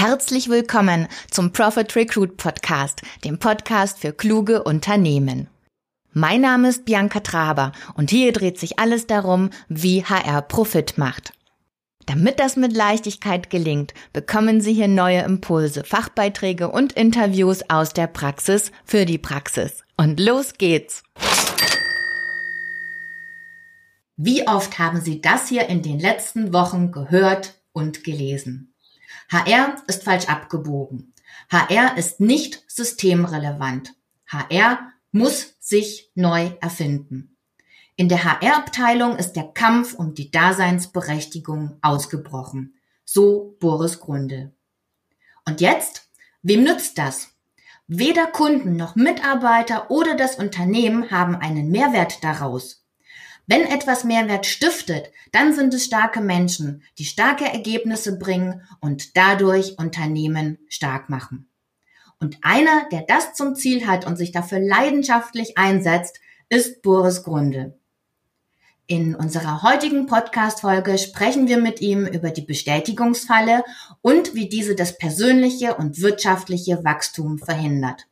Herzlich willkommen zum Profit Recruit Podcast, dem Podcast für kluge Unternehmen. Mein Name ist Bianca Traber und hier dreht sich alles darum, wie HR Profit macht. Damit das mit Leichtigkeit gelingt, bekommen Sie hier neue Impulse, Fachbeiträge und Interviews aus der Praxis für die Praxis. Und los geht's! Wie oft haben Sie das hier in den letzten Wochen gehört und gelesen? HR ist falsch abgebogen. HR ist nicht systemrelevant. HR muss sich neu erfinden. In der HR-Abteilung ist der Kampf um die Daseinsberechtigung ausgebrochen. So Boris Grunde. Und jetzt? Wem nützt das? Weder Kunden noch Mitarbeiter oder das Unternehmen haben einen Mehrwert daraus. Wenn etwas Mehrwert stiftet, dann sind es starke Menschen, die starke Ergebnisse bringen und dadurch Unternehmen stark machen. Und einer, der das zum Ziel hat und sich dafür leidenschaftlich einsetzt, ist Boris Grunde. In unserer heutigen Podcast-Folge sprechen wir mit ihm über die Bestätigungsfalle und wie diese das persönliche und wirtschaftliche Wachstum verhindert.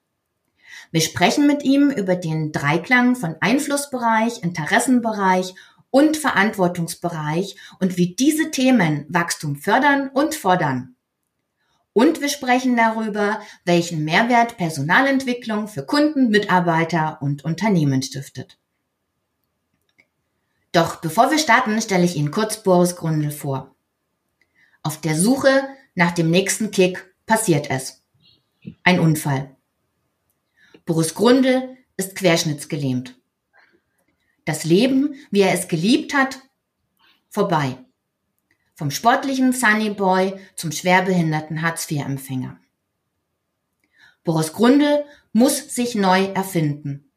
Wir sprechen mit ihm über den Dreiklang von Einflussbereich, Interessenbereich und Verantwortungsbereich und wie diese Themen Wachstum fördern und fordern. Und wir sprechen darüber, welchen Mehrwert Personalentwicklung für Kunden, Mitarbeiter und Unternehmen stiftet. Doch bevor wir starten, stelle ich Ihnen kurz Boris Grundl vor. Auf der Suche nach dem nächsten Kick passiert es. Ein Unfall. Boris Grundl ist querschnittsgelähmt. Das Leben, wie er es geliebt hat, vorbei. Vom sportlichen Sunny Boy zum schwerbehinderten Hartz-IV-Empfänger. Boris Grundl muss sich neu erfinden.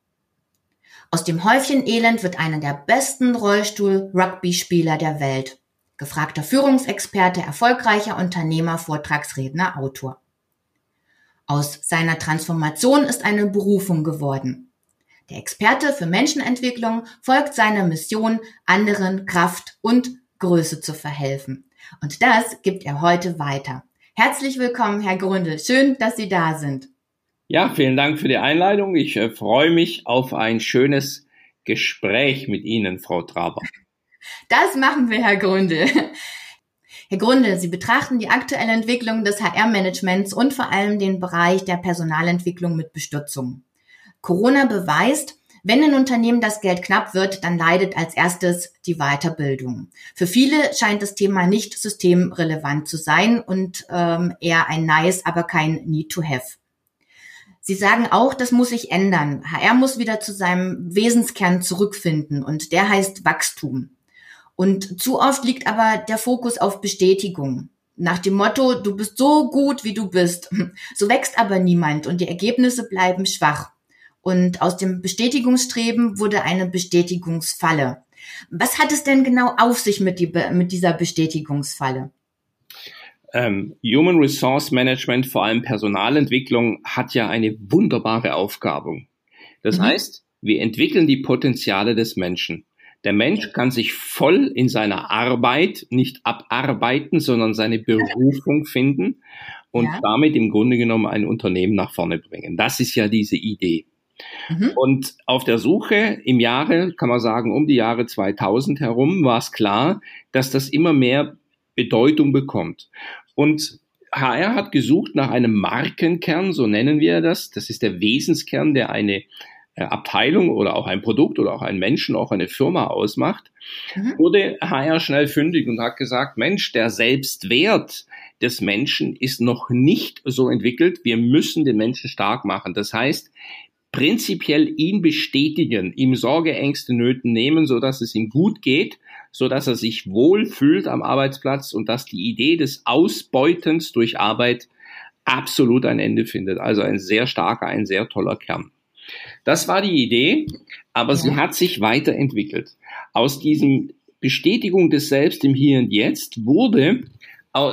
Aus dem Häufchen Elend wird einer der besten Rollstuhl-Rugby-Spieler der Welt. Gefragter Führungsexperte, erfolgreicher Unternehmer, Vortragsredner, Autor. Aus seiner Transformation ist eine Berufung geworden. Der Experte für Menschenentwicklung folgt seiner Mission, anderen Kraft und Größe zu verhelfen. Und das gibt er heute weiter. Herzlich willkommen, Herr Grundel. Schön, dass Sie da sind. Ja, vielen Dank für die Einleitung. Ich äh, freue mich auf ein schönes Gespräch mit Ihnen, Frau Traber. Das machen wir, Herr Grunde. Herr Grunde, Sie betrachten die aktuelle Entwicklung des HR-Managements und vor allem den Bereich der Personalentwicklung mit Bestürzung. Corona beweist, wenn in Unternehmen das Geld knapp wird, dann leidet als erstes die Weiterbildung. Für viele scheint das Thema nicht systemrelevant zu sein und ähm, eher ein Nice, aber kein Need to Have. Sie sagen auch, das muss sich ändern. HR muss wieder zu seinem Wesenskern zurückfinden und der heißt Wachstum. Und zu oft liegt aber der Fokus auf Bestätigung. Nach dem Motto, du bist so gut, wie du bist. So wächst aber niemand und die Ergebnisse bleiben schwach. Und aus dem Bestätigungsstreben wurde eine Bestätigungsfalle. Was hat es denn genau auf sich mit, die, mit dieser Bestätigungsfalle? ähm, Human Resource Management, vor allem Personalentwicklung, hat ja eine wunderbare Aufgabe. Das mhm. heißt, wir entwickeln die Potenziale des Menschen. Der Mensch kann sich voll in seiner Arbeit nicht abarbeiten, sondern seine Berufung finden und ja. damit im Grunde genommen ein Unternehmen nach vorne bringen. Das ist ja diese Idee. Mhm. Und auf der Suche im Jahre, kann man sagen, um die Jahre 2000 herum, war es klar, dass das immer mehr Bedeutung bekommt. Und HR hat gesucht nach einem Markenkern, so nennen wir das. Das ist der Wesenskern, der eine Abteilung oder auch ein Produkt oder auch einen Menschen, auch eine Firma ausmacht, mhm. wurde HR schnell fündig und hat gesagt, Mensch, der Selbstwert des Menschen ist noch nicht so entwickelt. Wir müssen den Menschen stark machen. Das heißt, prinzipiell ihn bestätigen, ihm Sorge, Ängste, Nöten nehmen, so dass es ihm gut geht so dass er sich wohl fühlt am Arbeitsplatz und dass die Idee des Ausbeutens durch Arbeit absolut ein Ende findet. Also ein sehr starker, ein sehr toller Kern. Das war die Idee, aber ja. sie hat sich weiterentwickelt. Aus diesem Bestätigung des Selbst im Hier und Jetzt wurde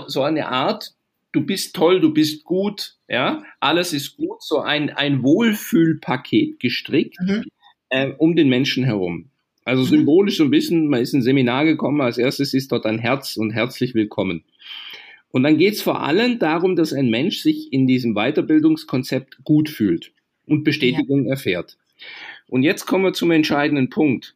so eine Art, du bist toll, du bist gut, ja, alles ist gut, so ein, ein Wohlfühlpaket gestrickt mhm. äh, um den Menschen herum. Also mhm. symbolisch so ein bisschen, man ist in ein Seminar gekommen, als erstes ist dort ein Herz und herzlich willkommen. Und dann geht es vor allem darum, dass ein Mensch sich in diesem Weiterbildungskonzept gut fühlt und Bestätigung ja. erfährt. Und jetzt kommen wir zum entscheidenden Punkt.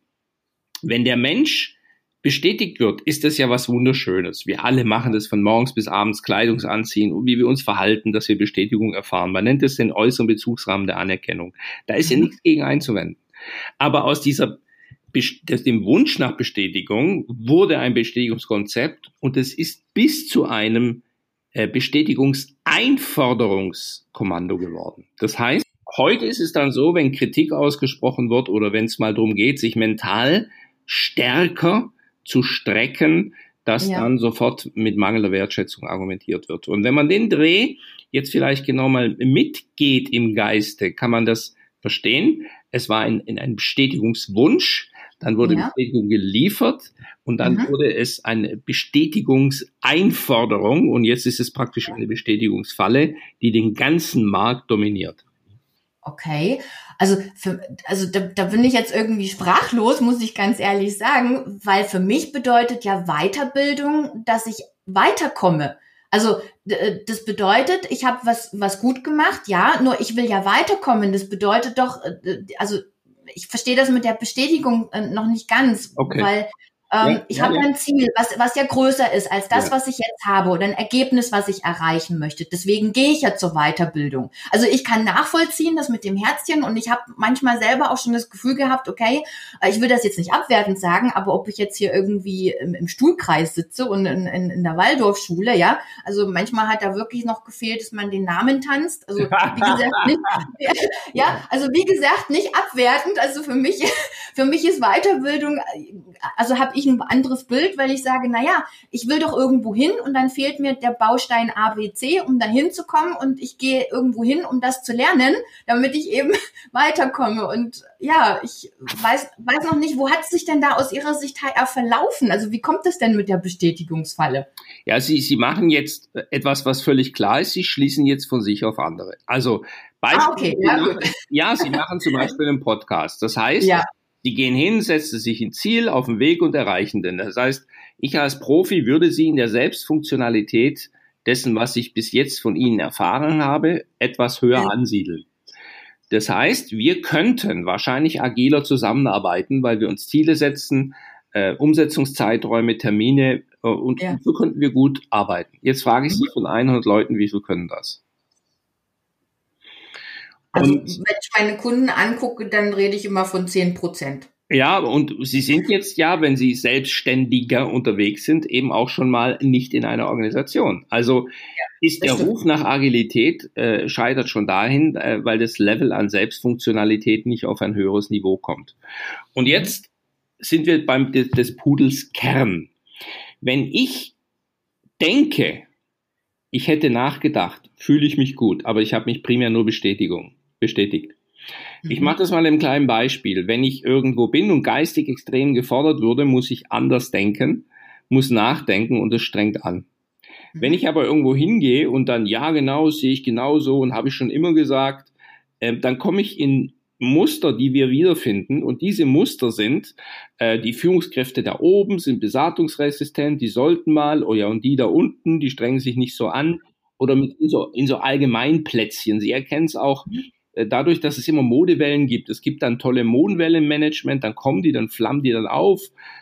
Wenn der Mensch bestätigt wird, ist das ja was Wunderschönes. Wir alle machen das von morgens bis abends, Kleidungsanziehen und wie wir uns verhalten, dass wir Bestätigung erfahren. Man nennt es den äußeren Bezugsrahmen der Anerkennung. Da ist ja mhm. nichts gegen einzuwenden. Aber aus dieser dem Wunsch nach Bestätigung wurde ein Bestätigungskonzept und es ist bis zu einem äh, Bestätigungseinforderungskommando geworden. Das heißt, heute ist es dann so, wenn Kritik ausgesprochen wird oder wenn es mal darum geht, sich mental stärker zu strecken, dass ja. dann sofort mit mangelnder Wertschätzung argumentiert wird. Und wenn man den Dreh jetzt vielleicht genau mal mitgeht im Geiste, kann man das verstehen. Es war ein, ein Bestätigungswunsch, dann wurde ja. Bestätigung geliefert und dann mhm. wurde es eine Bestätigungseinforderung und jetzt ist es praktisch eine Bestätigungsfalle, die den ganzen Markt dominiert. Okay, also für, also da, da bin ich jetzt irgendwie sprachlos, muss ich ganz ehrlich sagen, weil für mich bedeutet ja Weiterbildung, dass ich weiterkomme. Also das bedeutet, ich habe was was gut gemacht, ja, nur ich will ja weiterkommen. Das bedeutet doch, also ich verstehe das mit der Bestätigung äh, noch nicht ganz, okay. weil ähm, ja, ich ja, habe ja. ein Ziel, was, was ja größer ist als das, was ich jetzt habe oder ein Ergebnis, was ich erreichen möchte. Deswegen gehe ich ja zur Weiterbildung. Also ich kann nachvollziehen, das mit dem Herzchen und ich habe manchmal selber auch schon das Gefühl gehabt, okay, äh, ich will das jetzt nicht abwertend sagen, aber ob ich jetzt hier irgendwie im, im Stuhlkreis sitze und in, in, in der Waldorfschule, ja, also manchmal hat da wirklich noch gefehlt, dass man den Namen tanzt. Also wie gesagt, nicht, ja, also wie gesagt, nicht abwertend. Also für mich, für mich ist Weiterbildung, äh, also habe ich ich ein anderes Bild, weil ich sage, na ja, ich will doch irgendwo hin und dann fehlt mir der Baustein A, B, C, um da hinzukommen und ich gehe irgendwo hin, um das zu lernen, damit ich eben weiterkomme. Und ja, ich weiß, weiß noch nicht, wo hat sich denn da aus Ihrer Sicht HR verlaufen? Also wie kommt es denn mit der Bestätigungsfalle? Ja, Sie, Sie machen jetzt etwas, was völlig klar ist. Sie schließen jetzt von sich auf andere. Also Beispiel, ah, okay. ja, ja, Sie machen zum Beispiel einen Podcast. Das heißt, ja. Die gehen hin, setzen sich ein Ziel auf den Weg und erreichen den. Das heißt, ich als Profi würde sie in der Selbstfunktionalität dessen, was ich bis jetzt von ihnen erfahren habe, etwas höher ansiedeln. Das heißt, wir könnten wahrscheinlich agiler zusammenarbeiten, weil wir uns Ziele setzen, äh, Umsetzungszeiträume, Termine äh, und ja. so könnten wir gut arbeiten. Jetzt frage ich Sie von 100 Leuten, wie viel können das? Also und, wenn ich meine Kunden angucke, dann rede ich immer von 10 Prozent. Ja, und Sie sind jetzt ja, wenn Sie selbstständiger unterwegs sind, eben auch schon mal nicht in einer Organisation. Also ja, ist der stimmt. Ruf nach Agilität äh, scheitert schon dahin, äh, weil das Level an Selbstfunktionalität nicht auf ein höheres Niveau kommt. Und jetzt sind wir beim des, des Pudels Kern. Wenn ich denke, ich hätte nachgedacht, fühle ich mich gut, aber ich habe mich primär nur Bestätigung bestätigt. Ich mhm. mache das mal im kleinen Beispiel. Wenn ich irgendwo bin und geistig extrem gefordert würde, muss ich anders denken, muss nachdenken und das strengt an. Mhm. Wenn ich aber irgendwo hingehe und dann, ja genau, sehe ich genauso und habe ich schon immer gesagt, äh, dann komme ich in Muster, die wir wiederfinden. Und diese Muster sind, äh, die Führungskräfte da oben sind besatzungsresistent, die sollten mal, oh ja, und die da unten, die strengen sich nicht so an. Oder mit in so, in so Allgemeinplätzchen. Sie erkennen es auch mhm. Dadurch, dass es immer Modewellen gibt, es gibt dann tolle Mondwellenmanagement, dann kommen die, dann flammen die dann auf,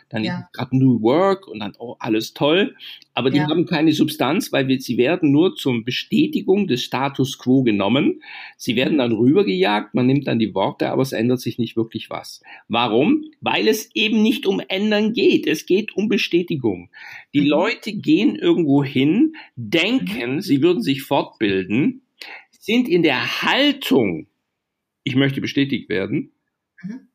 dann ja. gerade New Work und dann, oh, alles toll. Aber die ja. haben keine Substanz, weil wir, sie werden nur zur Bestätigung des Status quo genommen. Sie werden dann rübergejagt, man nimmt dann die Worte, aber es ändert sich nicht wirklich was. Warum? Weil es eben nicht um Ändern geht. Es geht um Bestätigung. Die mhm. Leute gehen irgendwo hin, denken, mhm. sie würden sich fortbilden, sind in der Haltung, ich möchte bestätigt werden, mhm.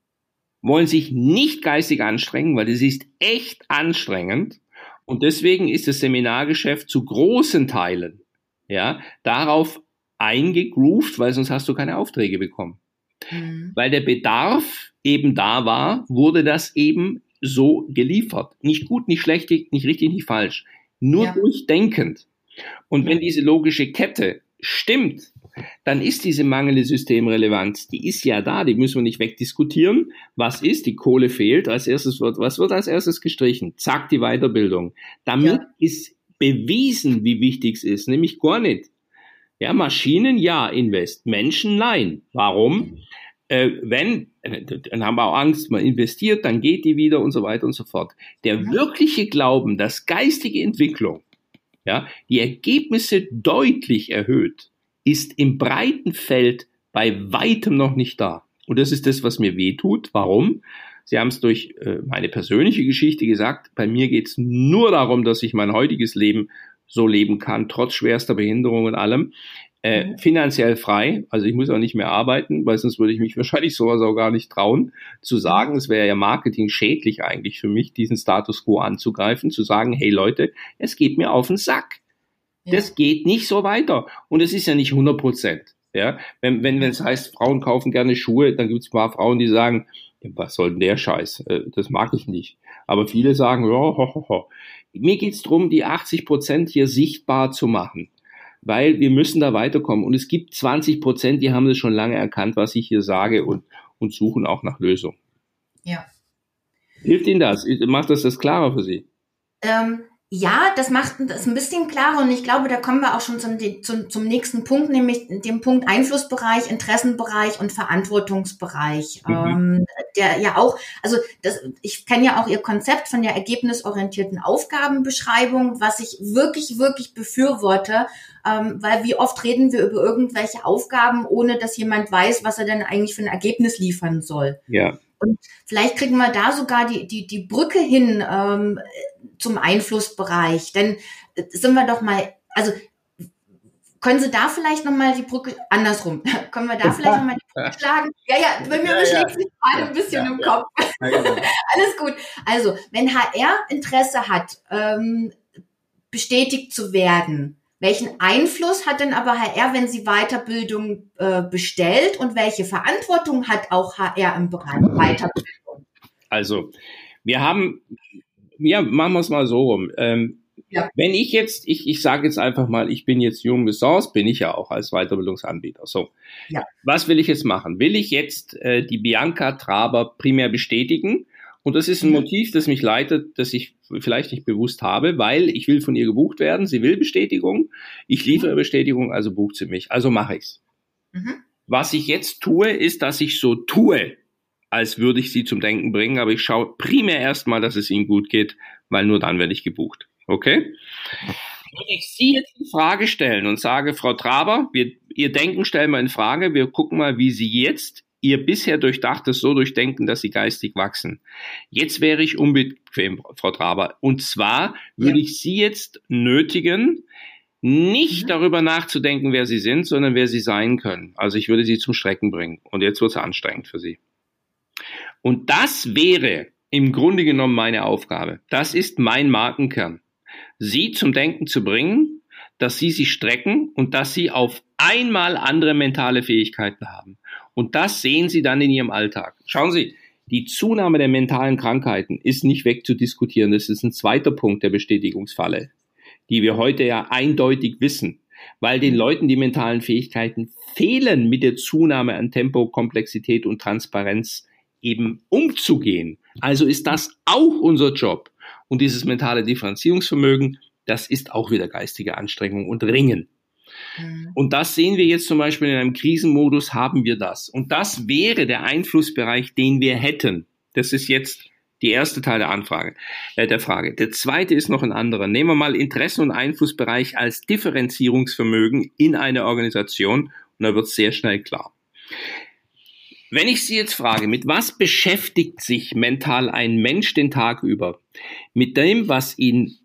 wollen sich nicht geistig anstrengen, weil das ist echt anstrengend. Und deswegen ist das Seminargeschäft zu großen Teilen, ja, darauf eingegroovt, weil sonst hast du keine Aufträge bekommen. Mhm. Weil der Bedarf eben da war, wurde das eben so geliefert. Nicht gut, nicht schlecht, nicht richtig, nicht falsch. Nur ja. durchdenkend. Und wenn diese logische Kette stimmt, dann ist diese mangelnde Systemrelevanz, die ist ja da, die müssen wir nicht wegdiskutieren. Was ist? Die Kohle fehlt. Als erstes wird, was wird als erstes gestrichen? Zack, die Weiterbildung. Damit ja. ist bewiesen, wie wichtig es ist, nämlich gar nicht. Ja, Maschinen ja, Invest, Menschen nein. Warum? Äh, wenn, dann haben wir auch Angst, man investiert, dann geht die wieder und so weiter und so fort. Der wirkliche Glauben, dass geistige Entwicklung, ja, die Ergebnisse deutlich erhöht, ist im breiten Feld bei weitem noch nicht da. Und das ist das, was mir weh tut. Warum? Sie haben es durch äh, meine persönliche Geschichte gesagt. Bei mir geht es nur darum, dass ich mein heutiges Leben so leben kann, trotz schwerster Behinderung und allem. Äh, mhm. finanziell frei, also ich muss auch nicht mehr arbeiten, weil sonst würde ich mich wahrscheinlich sowas auch gar nicht trauen, zu sagen, es wäre ja Marketing schädlich eigentlich für mich, diesen Status quo anzugreifen, zu sagen, hey Leute, es geht mir auf den Sack. Ja. Das geht nicht so weiter. Und es ist ja nicht 100 Prozent. Ja, wenn, wenn, wenn es heißt, Frauen kaufen gerne Schuhe, dann gibt es ein paar Frauen, die sagen, was soll denn der Scheiß? Äh, das mag ich nicht. Aber viele sagen, ja, ho, ho, ho. mir geht's drum, die 80 Prozent hier sichtbar zu machen, weil wir müssen da weiterkommen. Und es gibt 20 Prozent, die haben das schon lange erkannt, was ich hier sage und, und suchen auch nach Lösungen. Ja. Hilft Ihnen das? Macht das das klarer für Sie? Ähm, ja, das macht das ein bisschen klarer und ich glaube, da kommen wir auch schon zum, zum, zum nächsten Punkt, nämlich dem Punkt Einflussbereich, Interessenbereich und Verantwortungsbereich. Mhm. Ähm, der ja auch, also das, ich kenne ja auch Ihr Konzept von der ergebnisorientierten Aufgabenbeschreibung, was ich wirklich, wirklich befürworte, ähm, weil wie oft reden wir über irgendwelche Aufgaben, ohne dass jemand weiß, was er denn eigentlich für ein Ergebnis liefern soll. Ja. Und vielleicht kriegen wir da sogar die, die, die Brücke hin ähm, zum Einflussbereich. Denn äh, sind wir doch mal, also können Sie da vielleicht nochmal die Brücke, andersrum, können wir da vielleicht nochmal die Brücke schlagen? Ja, ja, bei mir ja, beschlägt ja. sich gerade ein bisschen ja, im Kopf. Genau. Alles gut. Also, wenn HR Interesse hat, ähm, bestätigt zu werden, welchen Einfluss hat denn aber HR, wenn sie Weiterbildung äh, bestellt und welche Verantwortung hat auch HR im Bereich Weiterbildung? Also, wir haben, ja, machen wir es mal so rum. Ähm, ja. Wenn ich jetzt, ich, ich sage jetzt einfach mal, ich bin jetzt Jung Ressource, bin ich ja auch als Weiterbildungsanbieter. So, ja. was will ich jetzt machen? Will ich jetzt äh, die Bianca Traber primär bestätigen? Und das ist ein. Motiv, das mich leitet, das ich vielleicht nicht bewusst habe, weil ich will von ihr gebucht werden. Sie will Bestätigung. Ich liefere mhm. Bestätigung, also bucht sie mich. Also mache ich's. Mhm. Was ich jetzt tue, ist, dass ich so tue, als würde ich sie zum Denken bringen, aber ich schaue primär erstmal, dass es ihnen gut geht, weil nur dann werde ich gebucht. Okay? Würde ich Sie jetzt in Frage stellen und sage, Frau Traber, wir, Ihr Denken stellen wir in Frage, wir gucken mal, wie Sie jetzt Ihr bisher durchdachtes so durchdenken, dass Sie geistig wachsen. Jetzt wäre ich unbequem, Frau Traber. Und zwar würde ja. ich Sie jetzt nötigen, nicht mhm. darüber nachzudenken, wer Sie sind, sondern wer Sie sein können. Also ich würde Sie zum Strecken bringen. Und jetzt wird es anstrengend für Sie. Und das wäre im Grunde genommen meine Aufgabe. Das ist mein Markenkern. Sie zum Denken zu bringen, dass Sie sich strecken und dass Sie auf einmal andere mentale Fähigkeiten haben. Und das sehen Sie dann in Ihrem Alltag. Schauen Sie, die Zunahme der mentalen Krankheiten ist nicht wegzudiskutieren. Das ist ein zweiter Punkt der Bestätigungsfalle, die wir heute ja eindeutig wissen, weil den Leuten die mentalen Fähigkeiten fehlen, mit der Zunahme an Tempo, Komplexität und Transparenz eben umzugehen. Also ist das auch unser Job. Und dieses mentale Differenzierungsvermögen, das ist auch wieder geistige Anstrengung und Ringen. Mhm. Und das sehen wir jetzt zum Beispiel in einem Krisenmodus, haben wir das. Und das wäre der Einflussbereich, den wir hätten. Das ist jetzt die erste Teil der Anfrage, äh, der Frage. Der zweite ist noch ein anderer. Nehmen wir mal Interessen- und Einflussbereich als Differenzierungsvermögen in einer Organisation und da wird es sehr schnell klar. Wenn ich Sie jetzt frage, mit was beschäftigt sich mental ein Mensch den Tag über? Mit dem, was ihn,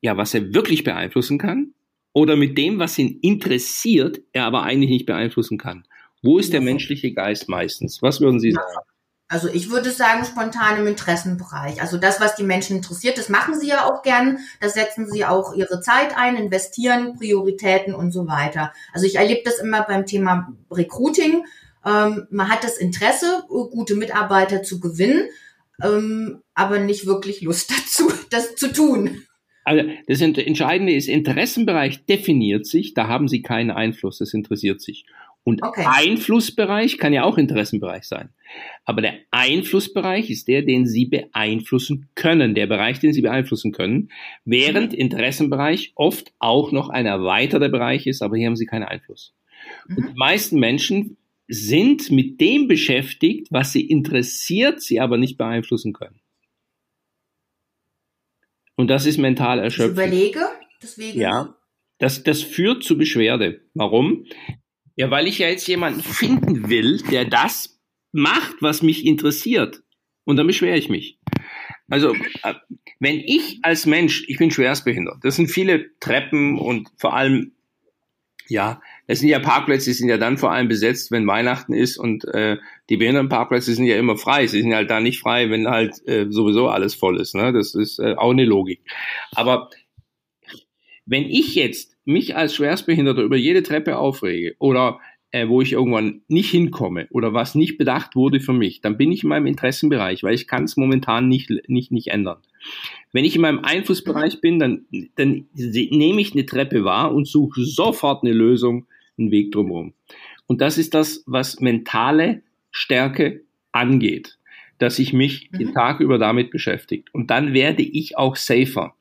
ja, was er wirklich beeinflussen kann? Oder mit dem, was ihn interessiert, er aber eigentlich nicht beeinflussen kann? Wo ist der menschliche Geist meistens? Was würden Sie sagen? Also ich würde sagen, spontan im Interessenbereich. Also das, was die Menschen interessiert, das machen sie ja auch gern. Da setzen sie auch ihre Zeit ein, investieren, Prioritäten und so weiter. Also ich erlebe das immer beim Thema Recruiting. Ähm, man hat das Interesse, gute Mitarbeiter zu gewinnen, ähm, aber nicht wirklich Lust dazu, das zu tun. Also das Entscheidende ist, Interessenbereich definiert sich, da haben Sie keinen Einfluss, das interessiert sich. Und okay. Einflussbereich kann ja auch Interessenbereich sein. Aber der Einflussbereich ist der, den Sie beeinflussen können, der Bereich, den Sie beeinflussen können, während mhm. Interessenbereich oft auch noch ein erweiterter Bereich ist, aber hier haben Sie keinen Einfluss. Mhm. Und die meisten Menschen sind mit dem beschäftigt, was sie interessiert, sie aber nicht beeinflussen können. Und das ist mental erschöpfend. Ich überlege, deswegen. Ja, das, das führt zu Beschwerde. Warum? Ja, weil ich ja jetzt jemanden finden will, der das macht, was mich interessiert. Und dann beschwere ich mich. Also, äh, wenn ich als Mensch, ich bin schwerstbehindert, das sind viele Treppen und vor allem, ja, es sind ja Parkplätze, die sind ja dann vor allem besetzt, wenn Weihnachten ist und äh, die Behindertenparkplätze sind ja immer frei. Sie sind halt da nicht frei, wenn halt äh, sowieso alles voll ist. Ne? Das ist äh, auch eine Logik. Aber wenn ich jetzt mich als Schwerstbehinderter über jede Treppe aufrege oder äh, wo ich irgendwann nicht hinkomme oder was nicht bedacht wurde für mich, dann bin ich in meinem Interessenbereich, weil ich kann es momentan nicht, nicht, nicht ändern. Wenn ich in meinem Einflussbereich bin, dann, dann nehme ich eine Treppe wahr und suche sofort eine Lösung, einen Weg drumherum. Und das ist das, was mentale Stärke angeht, dass ich mich mhm. den Tag über damit beschäftigt. Und dann werde ich auch safer.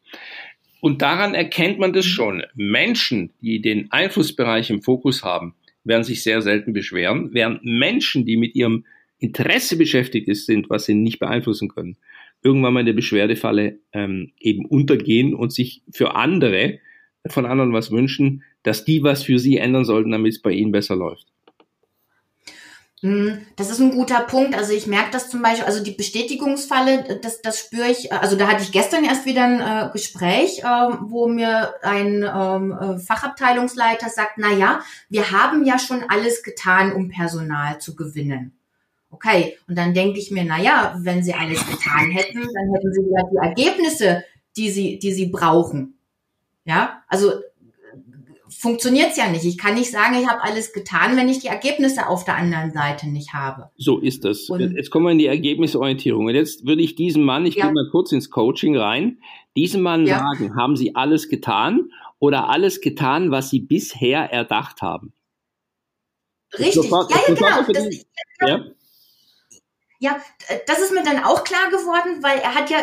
Und daran erkennt man das mhm. schon. Menschen, die den Einflussbereich im Fokus haben, werden sich sehr selten beschweren, während Menschen, die mit ihrem Interesse beschäftigt sind, was sie nicht beeinflussen können, irgendwann mal in der Beschwerdefalle ähm, eben untergehen und sich für andere, von anderen was wünschen, dass die was für sie ändern sollten, damit es bei ihnen besser läuft. Hm, das ist ein guter Punkt. Also ich merke das zum Beispiel, also die Bestätigungsfalle, das, das spüre ich, also da hatte ich gestern erst wieder ein äh, Gespräch, äh, wo mir ein ähm, äh, Fachabteilungsleiter sagt, na ja, wir haben ja schon alles getan, um Personal zu gewinnen. Okay, und dann denke ich mir, na ja, wenn sie alles getan hätten, dann hätten sie ja die Ergebnisse, die sie, die sie brauchen. Ja, also funktioniert es ja nicht. Ich kann nicht sagen, ich habe alles getan, wenn ich die Ergebnisse auf der anderen Seite nicht habe. So ist das. Und jetzt kommen wir in die Ergebnisorientierung. Und jetzt würde ich diesem Mann, ich ja. gehe mal kurz ins Coaching rein, diesem Mann ja. sagen, haben Sie alles getan oder alles getan, was Sie bisher erdacht haben? Richtig, sofort, ja, ja, genau. Das, ja. Ja, das ist mir dann auch klar geworden, weil er hat ja,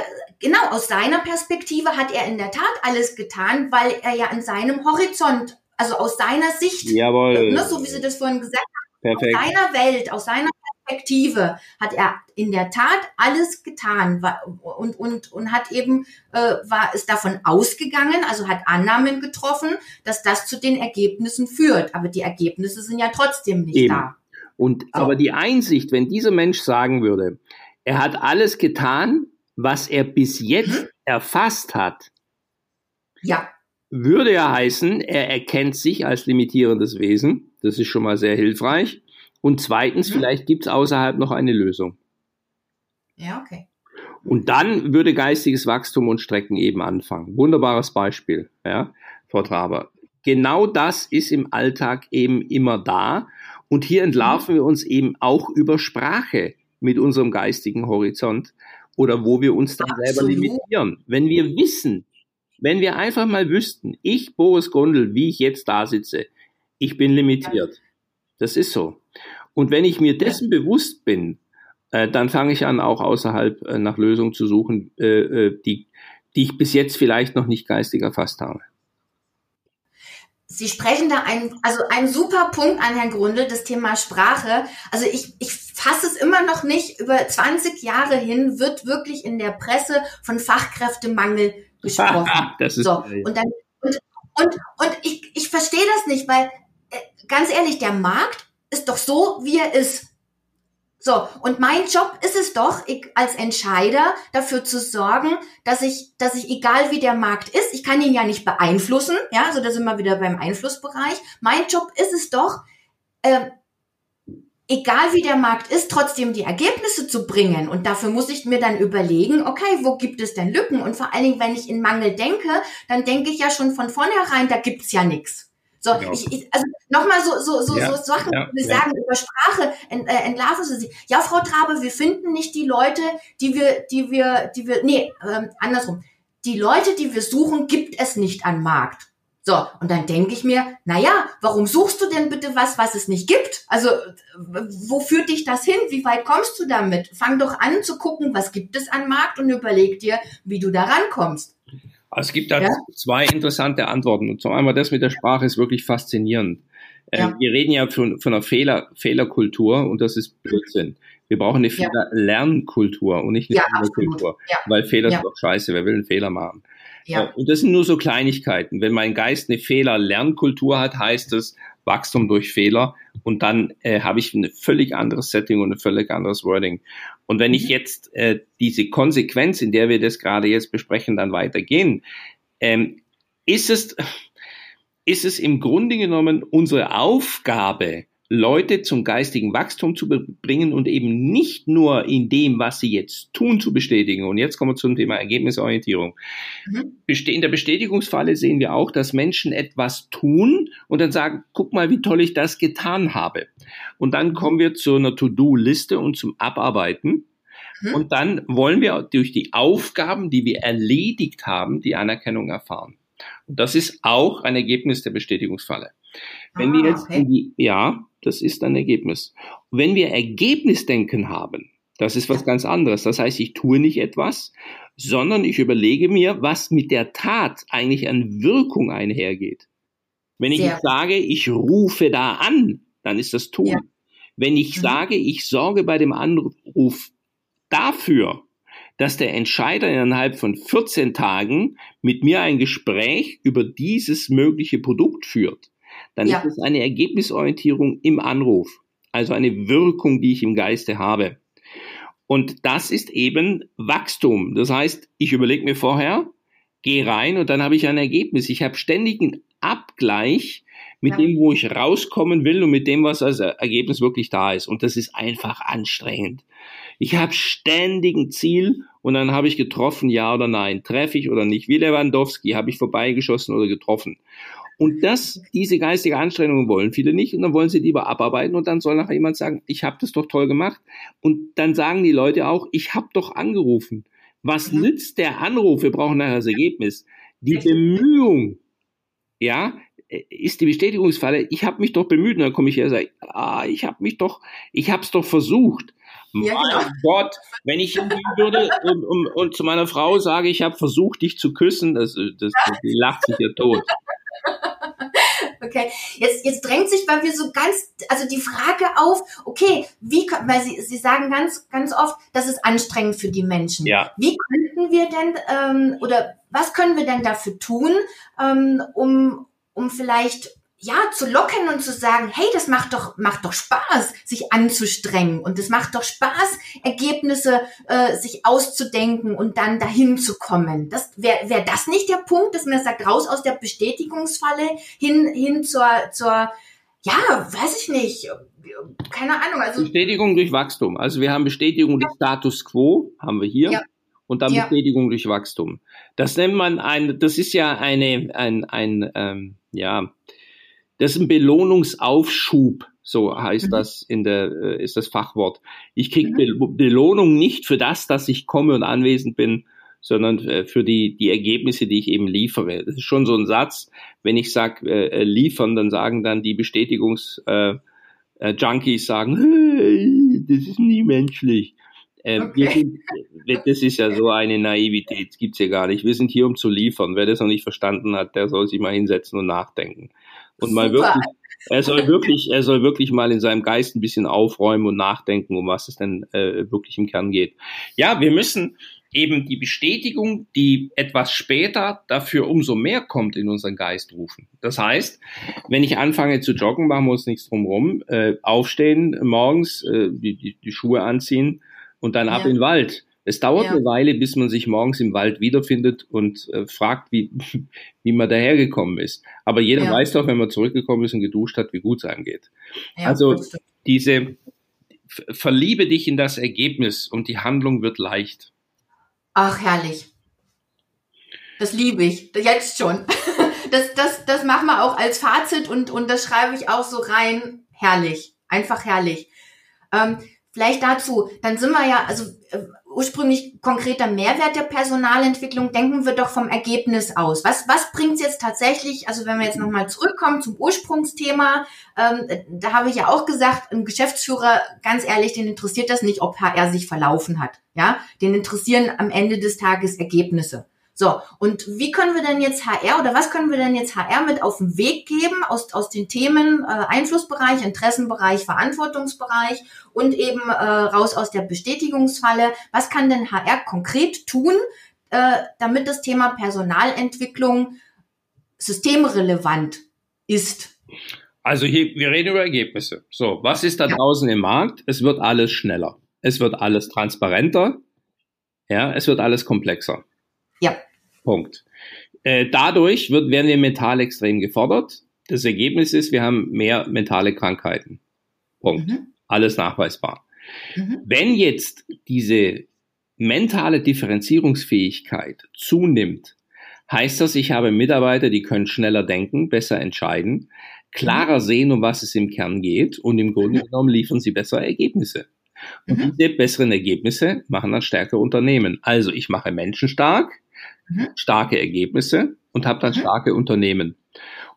genau, aus seiner Perspektive hat er in der Tat alles getan, weil er ja in seinem Horizont also aus seiner Sicht, Jawohl. Ne, so wie Sie das vorhin gesagt haben, Perfekt. aus seiner Welt, aus seiner Perspektive hat er in der Tat alles getan und, und, und hat eben, äh, war ist davon ausgegangen, also hat Annahmen getroffen, dass das zu den Ergebnissen führt. Aber die Ergebnisse sind ja trotzdem nicht eben. da. Und so. aber die Einsicht, wenn dieser Mensch sagen würde, er hat alles getan, was er bis jetzt hm? erfasst hat. Ja würde ja heißen, er erkennt sich als limitierendes Wesen. Das ist schon mal sehr hilfreich. Und zweitens, mhm. vielleicht gibt es außerhalb noch eine Lösung. Ja, okay. Und dann würde geistiges Wachstum und Strecken eben anfangen. Wunderbares Beispiel, ja, Frau Traber. Genau das ist im Alltag eben immer da. Und hier entlarven mhm. wir uns eben auch über Sprache mit unserem geistigen Horizont oder wo wir uns dann Absolut. selber limitieren. Wenn wir wissen, wenn wir einfach mal wüssten, ich, Boris Gondel, wie ich jetzt da sitze, ich bin limitiert. Das ist so. Und wenn ich mir dessen bewusst bin, äh, dann fange ich an, auch außerhalb äh, nach Lösungen zu suchen, äh, äh, die, die ich bis jetzt vielleicht noch nicht geistig erfasst habe. Sie sprechen da einen, also einen super Punkt an, Herrn Grundel, das Thema Sprache. Also ich, ich fasse es immer noch nicht. Über 20 Jahre hin wird wirklich in der Presse von Fachkräftemangel gesprochen. das ist so, und dann und, und, und ich, ich verstehe das nicht, weil äh, ganz ehrlich, der Markt ist doch so, wie er ist. So, und mein Job ist es doch, ich, als Entscheider dafür zu sorgen, dass ich, dass ich, egal wie der Markt ist, ich kann ihn ja nicht beeinflussen, ja, so da sind wir wieder beim Einflussbereich. Mein Job ist es doch, äh, egal wie der Markt ist, trotzdem die Ergebnisse zu bringen. Und dafür muss ich mir dann überlegen, okay, wo gibt es denn Lücken? Und vor allen Dingen, wenn ich in Mangel denke, dann denke ich ja schon von vornherein, da gibt's ja nichts. So, genau. ich, ich, also nochmal so, so, so, ja, so Sachen, ja, wir ja. sagen über Sprache, ent, äh, entlarven Sie sie. Ja, Frau Trabe, wir finden nicht die Leute, die wir, die wir, die wir, nee, ähm, andersrum. Die Leute, die wir suchen, gibt es nicht am Markt. So, und dann denke ich mir, na ja, warum suchst du denn bitte was, was es nicht gibt? Also, wo führt dich das hin? Wie weit kommst du damit? Fang doch an zu gucken, was gibt es an Markt und überleg dir, wie du da rankommst. Es gibt da ja? zwei interessante Antworten. Und zum einen das mit der Sprache ist wirklich faszinierend. Ähm, ja. Wir reden ja von, von einer Fehler, Fehlerkultur und das ist Blödsinn. Wir brauchen eine Fehler-Lernkultur und nicht eine ja, Fehlerkultur. Ja. Weil Fehler ja. sind doch scheiße, wer will einen Fehler machen? Ja. Äh, und das sind nur so Kleinigkeiten. Wenn mein Geist eine Fehler-Lernkultur hat, heißt es Wachstum durch Fehler und dann äh, habe ich ein völlig anderes Setting und ein völlig anderes Wording. Und wenn ich mhm. jetzt äh, diese Konsequenz, in der wir das gerade jetzt besprechen, dann weitergehen, ähm, ist es, ist es im Grunde genommen unsere Aufgabe, Leute zum geistigen Wachstum zu bringen und eben nicht nur in dem, was sie jetzt tun, zu bestätigen. Und jetzt kommen wir zum Thema Ergebnisorientierung. Mhm. In der Bestätigungsfalle sehen wir auch, dass Menschen etwas tun und dann sagen, guck mal, wie toll ich das getan habe. Und dann kommen wir zu einer To-Do-Liste und zum Abarbeiten. Mhm. Und dann wollen wir durch die Aufgaben, die wir erledigt haben, die Anerkennung erfahren. Und das ist auch ein Ergebnis der Bestätigungsfalle. Wenn ah, wir jetzt okay. ja, das ist ein Ergebnis. wenn wir Ergebnisdenken haben, das ist was ganz anderes. Das heißt, ich tue nicht etwas, sondern ich überlege mir, was mit der Tat eigentlich an Wirkung einhergeht. Wenn ich Sehr. sage, ich rufe da an, dann ist das tun. Ja. Wenn ich mhm. sage, ich sorge bei dem Anruf dafür, dass der Entscheider innerhalb von 14 Tagen mit mir ein Gespräch über dieses mögliche Produkt führt, dann ja. ist es eine Ergebnisorientierung im Anruf, also eine Wirkung, die ich im Geiste habe. Und das ist eben Wachstum. Das heißt, ich überlege mir vorher, gehe rein und dann habe ich ein Ergebnis. Ich habe ständigen Abgleich mit ja. dem, wo ich rauskommen will und mit dem, was als Ergebnis wirklich da ist. Und das ist einfach anstrengend. Ich habe ständigen Ziel und dann habe ich getroffen, ja oder nein. Treffe ich oder nicht? Wie Lewandowski, habe ich vorbeigeschossen oder getroffen? Und das, diese geistige Anstrengungen wollen viele nicht und dann wollen sie lieber abarbeiten und dann soll nachher jemand sagen, ich habe das doch toll gemacht. Und dann sagen die Leute auch, ich habe doch angerufen. Was mhm. nützt der Anruf? Wir brauchen nachher das Ergebnis. Die Bemühung, ja, ist die Bestätigungsfalle, ich habe mich doch bemüht und dann komme ich her und sage, ah, ich habe mich doch, ich habe es doch versucht. Ja, mein genau. Gott, wenn ich hingehen würde und, und, und, zu meiner Frau sage, ich habe versucht, dich zu küssen, das, das, die lacht sich ja tot. Okay, jetzt, jetzt drängt sich bei mir so ganz, also die Frage auf, okay, wie, weil Sie, Sie sagen ganz, ganz oft, das ist anstrengend für die Menschen. Ja. Wie könnten wir denn, ähm, oder was können wir denn dafür tun, ähm, um, um vielleicht ja, zu locken und zu sagen, hey, das macht doch, macht doch Spaß, sich anzustrengen und es macht doch Spaß, Ergebnisse äh, sich auszudenken und dann dahin zu kommen. Das wäre wär das nicht der Punkt, dass man sagt, raus aus der Bestätigungsfalle hin hin zur zur ja, weiß ich nicht, keine Ahnung. Also Bestätigung durch Wachstum. Also wir haben Bestätigung ja. des Status Quo, haben wir hier. Ja. Und dann ja. Bestätigung durch Wachstum. Das nennt man ein, das ist ja eine, ein, ein, ähm, ja, das ist ein Belohnungsaufschub, so heißt mhm. das in der, äh, ist das Fachwort. Ich kriege mhm. Belohnung nicht für das, dass ich komme und anwesend bin, sondern äh, für die, die Ergebnisse, die ich eben liefere. Das ist schon so ein Satz, wenn ich sage äh, äh, liefern, dann sagen dann die Bestätigungs äh, äh, Junkies sagen, hey, das ist nie menschlich. Äh, okay. sind, das ist ja so eine Naivität, gibt's ja gar nicht. Wir sind hier, um zu liefern. Wer das noch nicht verstanden hat, der soll sich mal hinsetzen und nachdenken und mal wirklich, er soll wirklich, er soll wirklich mal in seinem Geist ein bisschen aufräumen und nachdenken, um was es denn äh, wirklich im Kern geht. Ja, wir müssen eben die Bestätigung, die etwas später dafür umso mehr kommt, in unseren Geist rufen. Das heißt, wenn ich anfange zu joggen, machen wir uns nichts drumherum, äh, aufstehen morgens, äh, die, die, die Schuhe anziehen und dann ab ja. in den Wald es dauert ja. eine Weile, bis man sich morgens im Wald wiederfindet und äh, fragt, wie, wie man dahergekommen ist. Aber jeder ja. weiß doch, wenn man zurückgekommen ist und geduscht hat, wie gut es einem geht. Ja, also diese, verliebe dich in das Ergebnis und die Handlung wird leicht. Ach, herrlich. Das liebe ich. Jetzt schon. Das, das, das machen wir auch als Fazit und, und das schreibe ich auch so rein. Herrlich. Einfach herrlich. Ähm, vielleicht dazu, dann sind wir ja, also äh, ursprünglich konkreter Mehrwert der Personalentwicklung, denken wir doch vom Ergebnis aus. Was, was bringt es jetzt tatsächlich, also wenn wir jetzt nochmal zurückkommen zum Ursprungsthema, ähm, da habe ich ja auch gesagt, ein Geschäftsführer, ganz ehrlich, den interessiert das nicht, ob HR sich verlaufen hat. Ja, den interessieren am Ende des Tages Ergebnisse. So, und wie können wir denn jetzt HR oder was können wir denn jetzt HR mit auf den Weg geben aus, aus den Themen äh, Einflussbereich, Interessenbereich, Verantwortungsbereich und eben äh, raus aus der Bestätigungsfalle? Was kann denn HR konkret tun, äh, damit das Thema Personalentwicklung systemrelevant ist? Also hier, wir reden über Ergebnisse. So, was ist da ja. draußen im Markt? Es wird alles schneller. Es wird alles transparenter. Ja, es wird alles komplexer. Ja. Punkt. Äh, dadurch wird, werden wir mental extrem gefordert. Das Ergebnis ist, wir haben mehr mentale Krankheiten. Punkt. Mhm. Alles nachweisbar. Mhm. Wenn jetzt diese mentale Differenzierungsfähigkeit zunimmt, heißt das, ich habe Mitarbeiter, die können schneller denken, besser entscheiden, klarer mhm. sehen, um was es im Kern geht und im Grunde mhm. genommen liefern sie bessere Ergebnisse. Und mhm. diese besseren Ergebnisse machen dann stärkere Unternehmen. Also ich mache Menschen stark. Starke Ergebnisse und habe dann mhm. starke Unternehmen.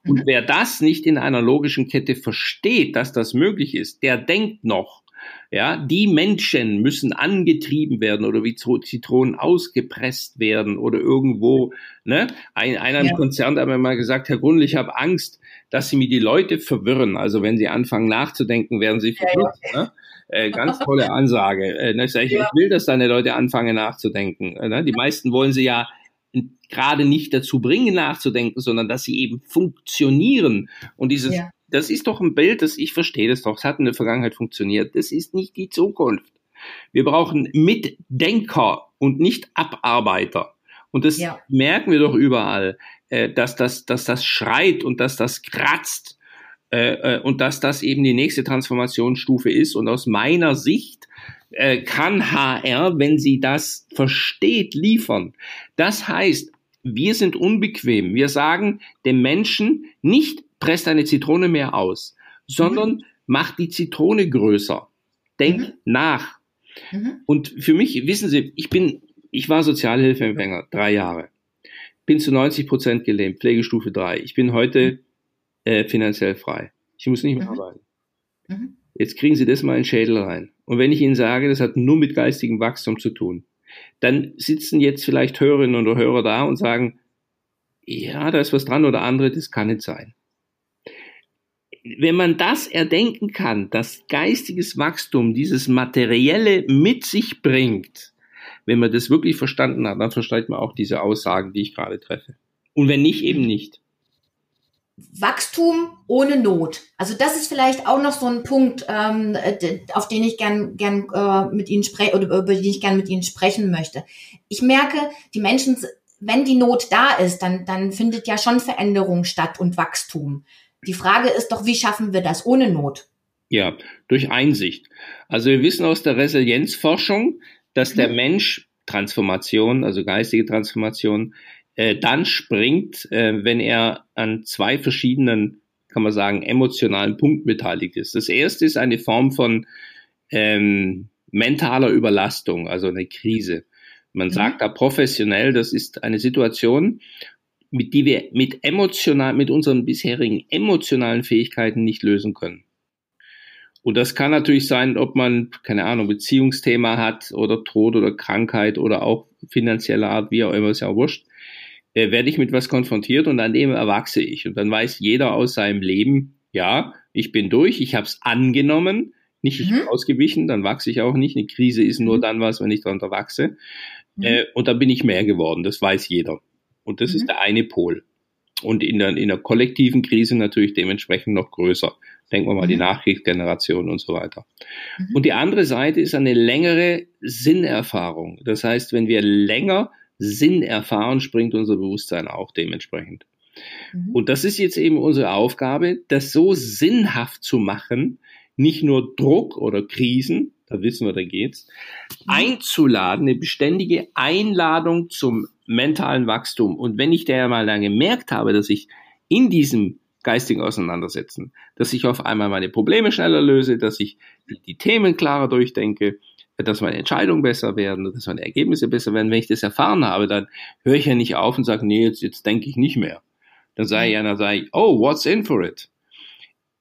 Und mhm. wer das nicht in einer logischen Kette versteht, dass das möglich ist, der denkt noch, ja, die Menschen müssen angetrieben werden oder wie Zitronen ausgepresst werden oder irgendwo, ne? Ein, einer ja. im Konzern hat mir mal gesagt, Herr Grundl, ich habe Angst, dass Sie mir die Leute verwirren. Also wenn Sie anfangen nachzudenken, werden Sie verwirrt. Ja, ja. Ne? Äh, ganz tolle Ansage. Äh, ne? ich, ich will, dass deine Leute anfangen nachzudenken. Äh, ne? Die meisten wollen sie ja gerade nicht dazu bringen, nachzudenken, sondern dass sie eben funktionieren. Und dieses, ja. das ist doch ein Bild, das ich verstehe das doch. Es hat in der Vergangenheit funktioniert. Das ist nicht die Zukunft. Wir brauchen Mitdenker und nicht Abarbeiter. Und das ja. merken wir doch überall, äh, dass, das, dass das schreit und dass das kratzt äh, äh, und dass das eben die nächste Transformationsstufe ist. Und aus meiner Sicht kann HR, wenn sie das versteht, liefern. Das heißt, wir sind unbequem. Wir sagen dem Menschen nicht, presst eine Zitrone mehr aus, sondern mhm. macht die Zitrone größer. Denk mhm. nach. Mhm. Und für mich, wissen Sie, ich bin, ich war Sozialhilfeempfänger, drei Jahre. Bin zu 90 Prozent gelähmt, Pflegestufe 3. Ich bin heute äh, finanziell frei. Ich muss nicht mehr mhm. arbeiten. Mhm. Jetzt kriegen Sie das mal in den Schädel rein. Und wenn ich Ihnen sage, das hat nur mit geistigem Wachstum zu tun, dann sitzen jetzt vielleicht Hörerinnen oder Hörer da und sagen, ja, da ist was dran oder andere, das kann nicht sein. Wenn man das erdenken kann, dass geistiges Wachstum dieses Materielle mit sich bringt, wenn man das wirklich verstanden hat, dann versteht man auch diese Aussagen, die ich gerade treffe. Und wenn nicht, eben nicht. Wachstum ohne Not. Also das ist vielleicht auch noch so ein Punkt, ähm, äh, auf den ich gern, gern äh, mit Ihnen spreche oder über den ich gern mit Ihnen sprechen möchte. Ich merke, die Menschen, wenn die Not da ist, dann, dann findet ja schon Veränderung statt und Wachstum. Die Frage ist doch, wie schaffen wir das ohne Not? Ja, durch Einsicht. Also wir wissen aus der Resilienzforschung, dass der mhm. Mensch Transformation, also geistige Transformation, äh, dann springt, äh, wenn er an zwei verschiedenen, kann man sagen, emotionalen Punkten beteiligt ist. Das erste ist eine Form von ähm, mentaler Überlastung, also eine Krise. Man mhm. sagt da professionell, das ist eine Situation, mit die wir mit emotional, mit unseren bisherigen emotionalen Fähigkeiten nicht lösen können. Und das kann natürlich sein, ob man, keine Ahnung, Beziehungsthema hat oder Tod oder Krankheit oder auch finanzielle Art, wie auch immer, ist ja wurscht äh, werde ich mit was konfrontiert und an dem erwachse ich. Und dann weiß jeder aus seinem Leben, ja, ich bin durch, ich habe es angenommen, nicht ich mhm. ausgewichen, dann wachse ich auch nicht. Eine Krise ist nur mhm. dann was, wenn ich darunter wachse. Mhm. Äh, und dann bin ich mehr geworden, das weiß jeder. Und das ist mhm. der eine Pol. Und in der, in der kollektiven Krise natürlich dementsprechend noch größer. Denken wir mal mhm. die Nachkriegsgeneration und so weiter. Mhm. Und die andere Seite ist eine längere Sinnerfahrung. Das heißt, wenn wir länger Sinn erfahren, springt unser Bewusstsein auch dementsprechend. Mhm. Und das ist jetzt eben unsere Aufgabe, das so sinnhaft zu machen, nicht nur Druck oder Krisen, da wissen wir, da geht's, mhm. einzuladen, eine beständige Einladung zum mentalen Wachstum. Und wenn ich da mal dann gemerkt habe, dass ich in diesem geistigen Auseinandersetzen, dass ich auf einmal meine Probleme schneller löse, dass ich die Themen klarer durchdenke, dass meine Entscheidungen besser werden, dass meine Ergebnisse besser werden. Wenn ich das erfahren habe, dann höre ich ja nicht auf und sage, nee, jetzt, jetzt denke ich nicht mehr. Dann sage ich ja, dann sage ich, oh, what's in for it?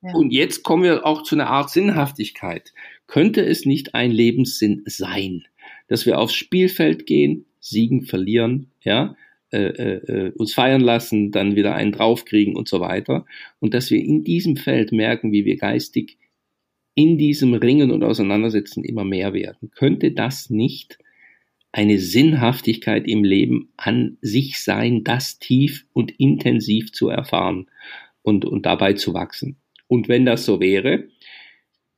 Ja. Und jetzt kommen wir auch zu einer Art Sinnhaftigkeit. Könnte es nicht ein Lebenssinn sein, dass wir aufs Spielfeld gehen, siegen, verlieren, ja, äh, äh, uns feiern lassen, dann wieder einen draufkriegen und so weiter. Und dass wir in diesem Feld merken, wie wir geistig in diesem Ringen und Auseinandersetzen immer mehr werden. Könnte das nicht eine Sinnhaftigkeit im Leben an sich sein, das tief und intensiv zu erfahren und, und dabei zu wachsen? Und wenn das so wäre,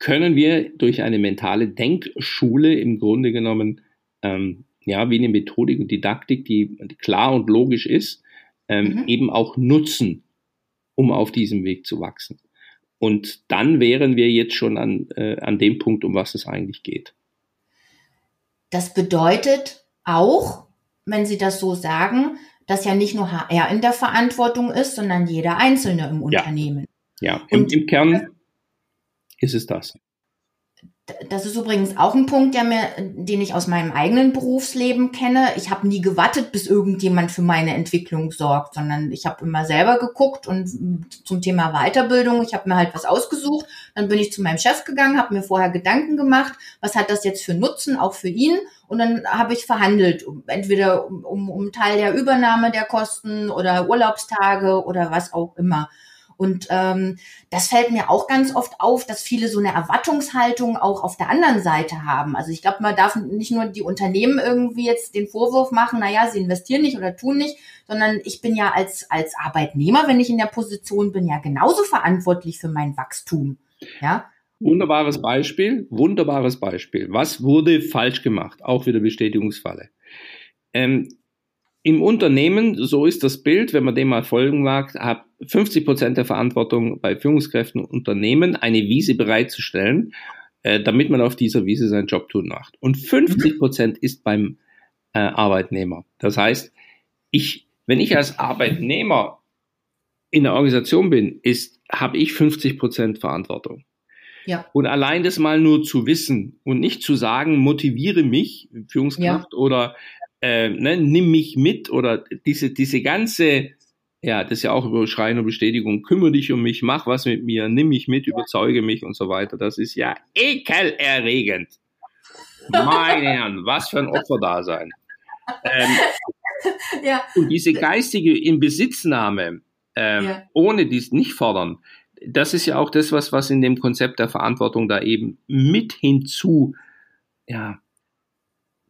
können wir durch eine mentale Denkschule im Grunde genommen, ähm, ja, wie eine Methodik und Didaktik, die klar und logisch ist, ähm, mhm. eben auch nutzen, um auf diesem Weg zu wachsen. Und dann wären wir jetzt schon an, äh, an dem Punkt, um was es eigentlich geht. Das bedeutet auch, wenn Sie das so sagen, dass ja nicht nur HR in der Verantwortung ist, sondern jeder Einzelne im Unternehmen. Ja, ja. Im, im Kern ist es das. Das ist übrigens auch ein Punkt, der mir, den ich aus meinem eigenen Berufsleben kenne. Ich habe nie gewartet, bis irgendjemand für meine Entwicklung sorgt, sondern ich habe immer selber geguckt und zum Thema Weiterbildung, ich habe mir halt was ausgesucht, dann bin ich zu meinem Chef gegangen, habe mir vorher Gedanken gemacht, was hat das jetzt für Nutzen, auch für ihn, und dann habe ich verhandelt, entweder um, um, um Teil der Übernahme der Kosten oder Urlaubstage oder was auch immer. Und ähm, das fällt mir auch ganz oft auf, dass viele so eine Erwartungshaltung auch auf der anderen Seite haben. Also ich glaube, man darf nicht nur die Unternehmen irgendwie jetzt den Vorwurf machen, naja, sie investieren nicht oder tun nicht, sondern ich bin ja als, als Arbeitnehmer, wenn ich in der Position bin, ja genauso verantwortlich für mein Wachstum. Ja. Wunderbares Beispiel, wunderbares Beispiel. Was wurde falsch gemacht? Auch wieder Bestätigungsfalle. Ähm, im Unternehmen, so ist das Bild, wenn man dem mal folgen mag, hat 50 Prozent der Verantwortung bei Führungskräften und Unternehmen, eine Wiese bereitzustellen, äh, damit man auf dieser Wiese seinen Job tun macht. Und 50 Prozent ist beim äh, Arbeitnehmer. Das heißt, ich, wenn ich als Arbeitnehmer in der Organisation bin, ist, habe ich 50 Prozent Verantwortung. Ja. Und allein das mal nur zu wissen und nicht zu sagen, motiviere mich, Führungskraft, ja. oder äh, ne, nimm mich mit oder diese, diese ganze, ja, das ist ja auch über Schreien und Bestätigung, kümmere dich um mich, mach was mit mir, nimm mich mit, ja. überzeuge mich und so weiter. Das ist ja ekelerregend. Meine Herren, was für ein Opferdasein. Ähm, ja. Und diese geistige Inbesitznahme, ähm, ja. ohne dies nicht fordern, das ist ja auch das, was, was in dem Konzept der Verantwortung da eben mit hinzu, ja,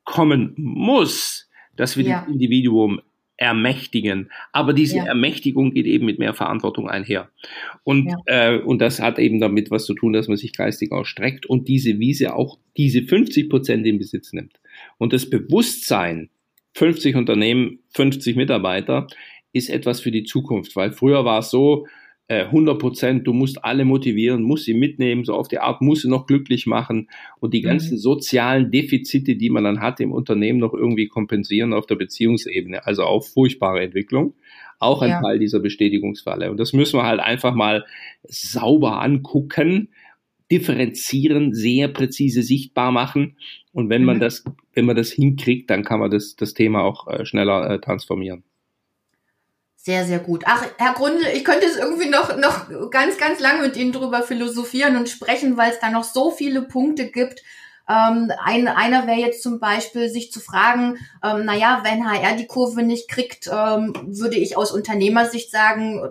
kommen muss, dass wir ja. das Individuum ermächtigen. Aber diese ja. Ermächtigung geht eben mit mehr Verantwortung einher. Und, ja. äh, und das hat eben damit was zu tun, dass man sich geistig ausstreckt und diese Wiese auch diese 50 Prozent in Besitz nimmt. Und das Bewusstsein, 50 Unternehmen, 50 Mitarbeiter, ist etwas für die Zukunft, weil früher war es so, 100 äh, Prozent, du musst alle motivieren, musst sie mitnehmen, so auf die Art, musst sie noch glücklich machen und die ganzen mhm. sozialen Defizite, die man dann hat im Unternehmen, noch irgendwie kompensieren auf der Beziehungsebene. Also auch furchtbare Entwicklung. Auch ein ja. Teil dieser Bestätigungsfalle. Und das müssen wir halt einfach mal sauber angucken, differenzieren, sehr präzise sichtbar machen. Und wenn man mhm. das, wenn man das hinkriegt, dann kann man das, das Thema auch äh, schneller äh, transformieren. Sehr, sehr gut. Ach, Herr Grundl, ich könnte es irgendwie noch, noch ganz, ganz lange mit Ihnen drüber philosophieren und sprechen, weil es da noch so viele Punkte gibt. Ähm, ein, einer wäre jetzt zum Beispiel, sich zu fragen, ähm, naja, wenn HR die Kurve nicht kriegt, ähm, würde ich aus Unternehmersicht sagen,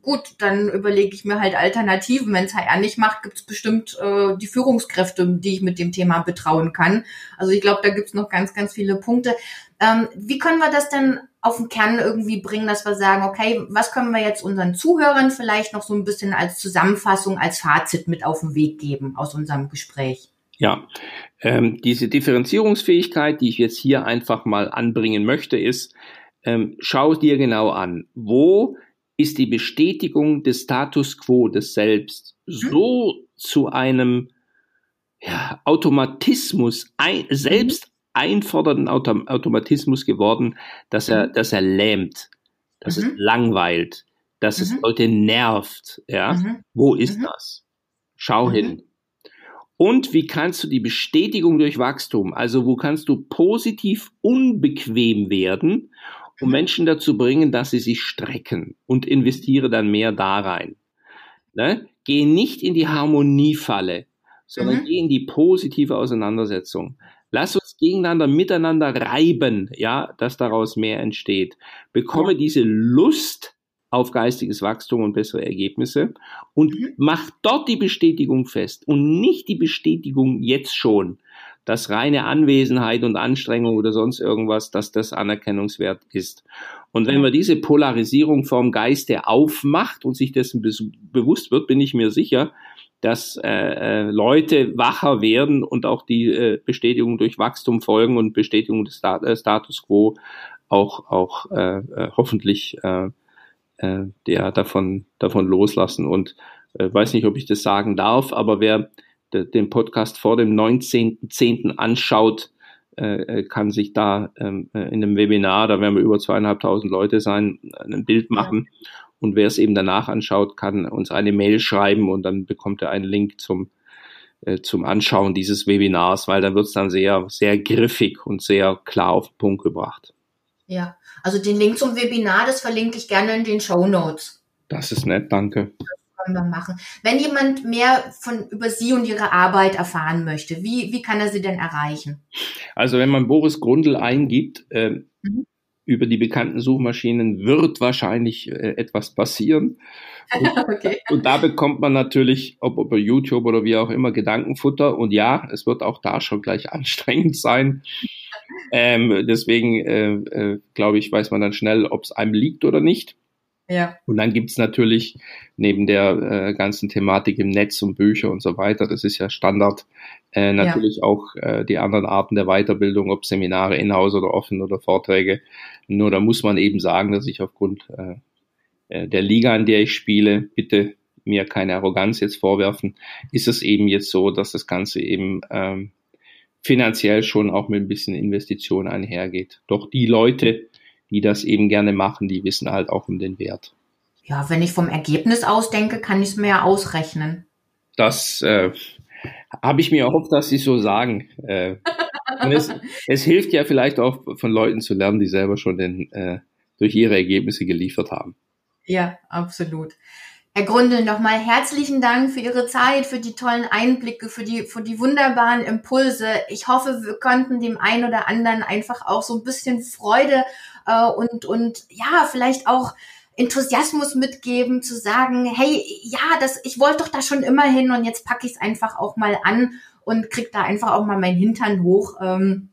gut, dann überlege ich mir halt Alternativen. Wenn es HR nicht macht, gibt es bestimmt äh, die Führungskräfte, die ich mit dem Thema betrauen kann. Also ich glaube, da gibt es noch ganz, ganz viele Punkte. Ähm, wie können wir das denn auf den Kern irgendwie bringen, dass wir sagen, okay, was können wir jetzt unseren Zuhörern vielleicht noch so ein bisschen als Zusammenfassung, als Fazit mit auf den Weg geben aus unserem Gespräch? Ja, ähm, diese Differenzierungsfähigkeit, die ich jetzt hier einfach mal anbringen möchte, ist, ähm, schau dir genau an, wo ist die Bestätigung des Status quo des Selbst mhm. so hm. zu einem ja, Automatismus, ein, selbst einfordernden Autom Automatismus geworden, dass er, mhm. dass er lähmt, dass mhm. es langweilt, dass mhm. es Leute nervt. Ja, mhm. wo ist mhm. das? Schau mhm. hin. Und wie kannst du die Bestätigung durch Wachstum, also wo kannst du positiv unbequem werden, um Menschen dazu bringen, dass sie sich strecken und investiere dann mehr da rein. Ne? Geh nicht in die Harmoniefalle, sondern geh in die positive Auseinandersetzung. Lass uns gegeneinander, miteinander reiben, ja, dass daraus mehr entsteht. Bekomme ja. diese Lust auf geistiges Wachstum und bessere Ergebnisse und mhm. mach dort die Bestätigung fest und nicht die Bestätigung jetzt schon, dass reine Anwesenheit und Anstrengung oder sonst irgendwas, dass das anerkennungswert ist. Und wenn man diese Polarisierung vom Geiste aufmacht und sich dessen bewusst wird, bin ich mir sicher, dass äh, äh, Leute wacher werden und auch die äh, Bestätigung durch Wachstum folgen und Bestätigung des Stat äh, Status quo auch auch äh, äh, hoffentlich äh, äh, der davon davon loslassen und äh, weiß nicht, ob ich das sagen darf, aber wer den Podcast vor dem 19.10. anschaut, äh, kann sich da ähm, in einem Webinar, da werden wir über zweieinhalbtausend Leute sein, ein Bild machen und wer es eben danach anschaut, kann uns eine Mail schreiben und dann bekommt er einen Link zum, äh, zum Anschauen dieses Webinars, weil dann wird es dann sehr, sehr griffig und sehr klar auf den Punkt gebracht. Ja, also den Link zum Webinar, das verlinke ich gerne in den Show Notes. Das ist nett, danke. Das können wir machen. Wenn jemand mehr von über Sie und Ihre Arbeit erfahren möchte, wie, wie kann er Sie denn erreichen? Also wenn man Boris Grundl eingibt, äh, mhm über die bekannten Suchmaschinen wird wahrscheinlich äh, etwas passieren. Und, okay. und, da bekommt man natürlich, ob über YouTube oder wie auch immer, Gedankenfutter. Und ja, es wird auch da schon gleich anstrengend sein. Ähm, deswegen äh, äh, glaube ich, weiß man dann schnell, ob es einem liegt oder nicht. Ja. Und dann gibt's natürlich neben der äh, ganzen Thematik im Netz und Bücher und so weiter, das ist ja Standard, äh, natürlich ja. auch äh, die anderen Arten der Weiterbildung, ob Seminare in-house oder offen oder Vorträge. Nur da muss man eben sagen, dass ich aufgrund äh, äh, der Liga, in der ich spiele, bitte mir keine Arroganz jetzt vorwerfen, ist es eben jetzt so, dass das Ganze eben ähm, finanziell schon auch mit ein bisschen Investition einhergeht. Doch die Leute, die das eben gerne machen, die wissen halt auch um den Wert. Ja, wenn ich vom Ergebnis ausdenke, kann ich es mir ja ausrechnen. Das äh, habe ich mir erhofft, dass Sie so sagen. Äh, es, es, hilft ja vielleicht auch von Leuten zu lernen, die selber schon den, äh, durch ihre Ergebnisse geliefert haben. Ja, absolut. Herr Grundel, nochmal herzlichen Dank für Ihre Zeit, für die tollen Einblicke, für die, für die wunderbaren Impulse. Ich hoffe, wir konnten dem einen oder anderen einfach auch so ein bisschen Freude äh, und, und ja, vielleicht auch Enthusiasmus mitgeben, zu sagen, hey, ja, das, ich wollte doch da schon immer hin und jetzt packe ich es einfach auch mal an und krieg da einfach auch mal mein Hintern hoch. Ähm,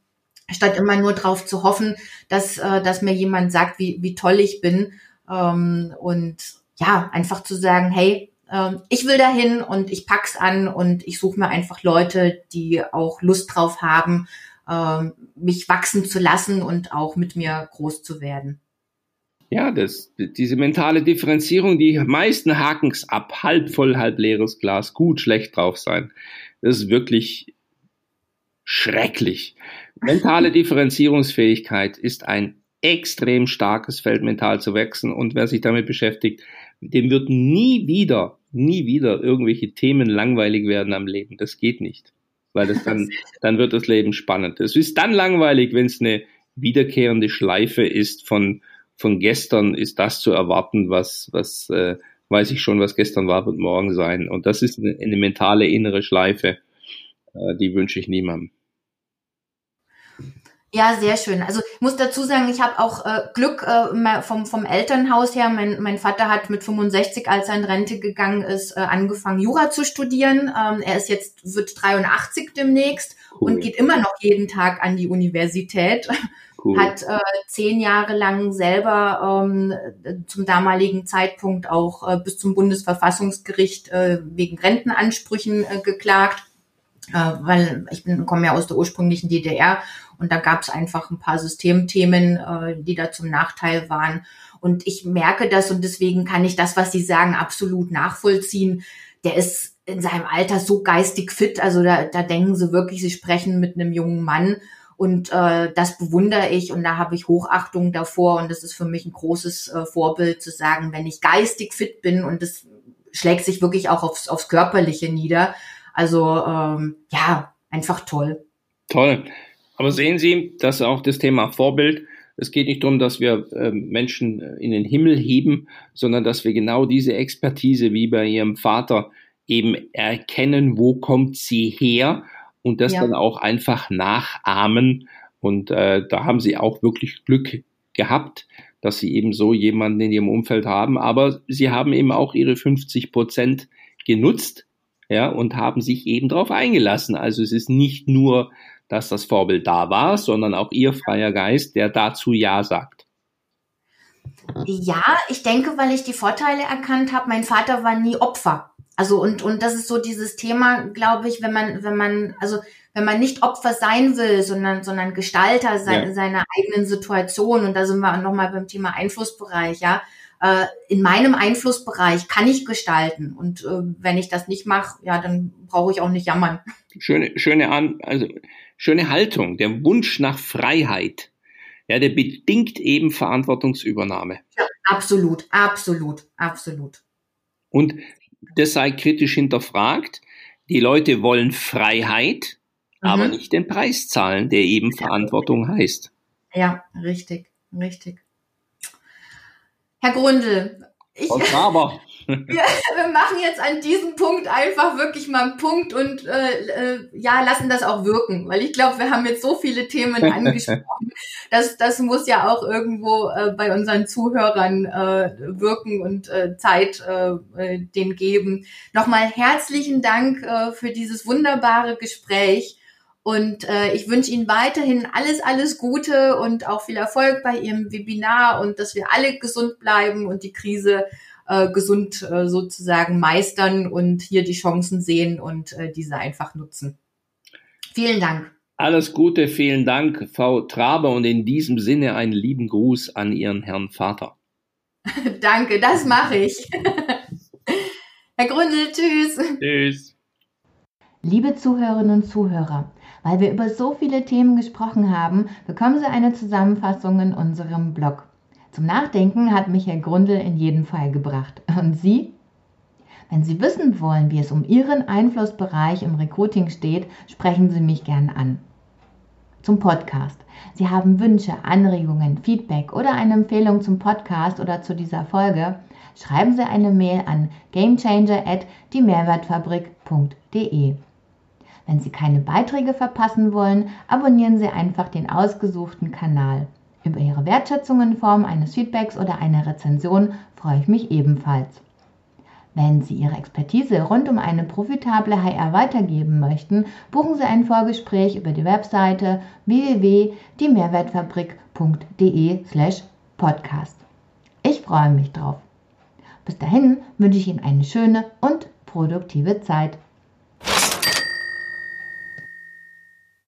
statt immer nur drauf zu hoffen, dass, äh, dass mir jemand sagt, wie, wie toll ich bin. Ähm, und ja, einfach zu sagen, hey, äh, ich will dahin und ich pack's an und ich suche mir einfach Leute, die auch Lust drauf haben, äh, mich wachsen zu lassen und auch mit mir groß zu werden. Ja, das, diese mentale Differenzierung, die meisten haken's ab, halb voll, halb leeres Glas, gut, schlecht drauf sein. Das ist wirklich schrecklich. Mentale Differenzierungsfähigkeit ist ein extrem starkes Feld, mental zu wachsen. Und wer sich damit beschäftigt, dem wird nie wieder, nie wieder irgendwelche Themen langweilig werden am Leben. Das geht nicht. Weil das dann, dann wird das Leben spannend. Es ist dann langweilig, wenn es eine wiederkehrende Schleife ist von, von gestern ist das zu erwarten, was, was, äh, weiß ich schon, was gestern war, wird morgen sein. Und das ist eine, eine mentale innere Schleife, äh, die wünsche ich niemandem. Ja, sehr schön. Also ich muss dazu sagen, ich habe auch äh, Glück äh, vom, vom Elternhaus her. Mein, mein Vater hat mit 65, als er in Rente gegangen ist, äh, angefangen, Jura zu studieren. Ähm, er ist jetzt, wird 83 demnächst cool. und geht immer noch jeden Tag an die Universität. Cool. Hat äh, zehn Jahre lang selber ähm, zum damaligen Zeitpunkt auch äh, bis zum Bundesverfassungsgericht äh, wegen Rentenansprüchen äh, geklagt äh, weil ich komme ja aus der ursprünglichen DDR und da gab es einfach ein paar Systemthemen, äh, die da zum Nachteil waren. Und ich merke das und deswegen kann ich das, was Sie sagen, absolut nachvollziehen. Der ist in seinem Alter so geistig fit, also da, da denken Sie wirklich, Sie sprechen mit einem jungen Mann. Und äh, das bewundere ich und da habe ich Hochachtung davor und das ist für mich ein großes äh, Vorbild zu sagen, wenn ich geistig fit bin und das schlägt sich wirklich auch aufs, aufs Körperliche nieder, Also ähm, ja, einfach toll. Toll. Aber sehen Sie, dass auch das Thema Vorbild, es geht nicht darum, dass wir äh, Menschen in den Himmel heben, sondern dass wir genau diese Expertise wie bei Ihrem Vater eben erkennen, wo kommt sie her und das ja. dann auch einfach nachahmen. Und äh, da haben Sie auch wirklich Glück gehabt, dass Sie eben so jemanden in Ihrem Umfeld haben. Aber Sie haben eben auch Ihre 50 Prozent genutzt ja, und haben sich eben darauf eingelassen. Also es ist nicht nur dass das Vorbild da war, sondern auch ihr freier Geist, der dazu Ja sagt. Ja, ich denke, weil ich die Vorteile erkannt habe. Mein Vater war nie Opfer. Also und und das ist so dieses Thema, glaube ich, wenn man wenn man also wenn man nicht Opfer sein will, sondern sondern Gestalter sein, ja. seiner eigenen Situation und da sind wir nochmal beim Thema Einflussbereich, ja. Äh, in meinem Einflussbereich kann ich gestalten und äh, wenn ich das nicht mache, ja, dann brauche ich auch nicht jammern. Schöne schöne an also schöne Haltung, der Wunsch nach Freiheit, ja, der bedingt eben Verantwortungsübernahme. Ja, absolut, absolut, absolut. Und das sei kritisch hinterfragt. Die Leute wollen Freiheit, mhm. aber nicht den Preis zahlen, der eben. Verantwortung heißt. Ja, richtig, richtig. Herr Grundl, ich, aber. wir, wir machen jetzt an diesem Punkt einfach wirklich mal einen Punkt und äh, äh, ja, lassen das auch wirken, weil ich glaube, wir haben jetzt so viele Themen angesprochen. das, das muss ja auch irgendwo äh, bei unseren Zuhörern äh, wirken und äh, Zeit äh, äh den geben. Nochmal herzlichen Dank äh, für dieses wunderbare Gespräch. Und äh, ich wünsche Ihnen weiterhin alles, alles Gute und auch viel Erfolg bei Ihrem Webinar und dass wir alle gesund bleiben und die Krise äh, gesund äh, sozusagen meistern und hier die Chancen sehen und äh, diese einfach nutzen. Vielen Dank. Alles Gute, vielen Dank, Frau Traber, und in diesem Sinne einen lieben Gruß an Ihren Herrn Vater. Danke, das mache ich. Herr Gründel, tschüss. Tschüss. Liebe Zuhörerinnen und Zuhörer, weil wir über so viele Themen gesprochen haben, bekommen Sie eine Zusammenfassung in unserem Blog. Zum Nachdenken hat mich Herr Grundl in jedem Fall gebracht. Und Sie? Wenn Sie wissen wollen, wie es um Ihren Einflussbereich im Recruiting steht, sprechen Sie mich gern an. Zum Podcast. Sie haben Wünsche, Anregungen, Feedback oder eine Empfehlung zum Podcast oder zu dieser Folge, schreiben Sie eine Mail an gamechanger at diemehrwertfabrik.de. Wenn Sie keine Beiträge verpassen wollen, abonnieren Sie einfach den ausgesuchten Kanal. Über Ihre Wertschätzung in Form eines Feedbacks oder einer Rezension freue ich mich ebenfalls. Wenn Sie Ihre Expertise rund um eine profitable HR weitergeben möchten, buchen Sie ein Vorgespräch über die Webseite www.diemehrwertfabrik.de/podcast. Ich freue mich drauf. Bis dahin wünsche ich Ihnen eine schöne und produktive Zeit.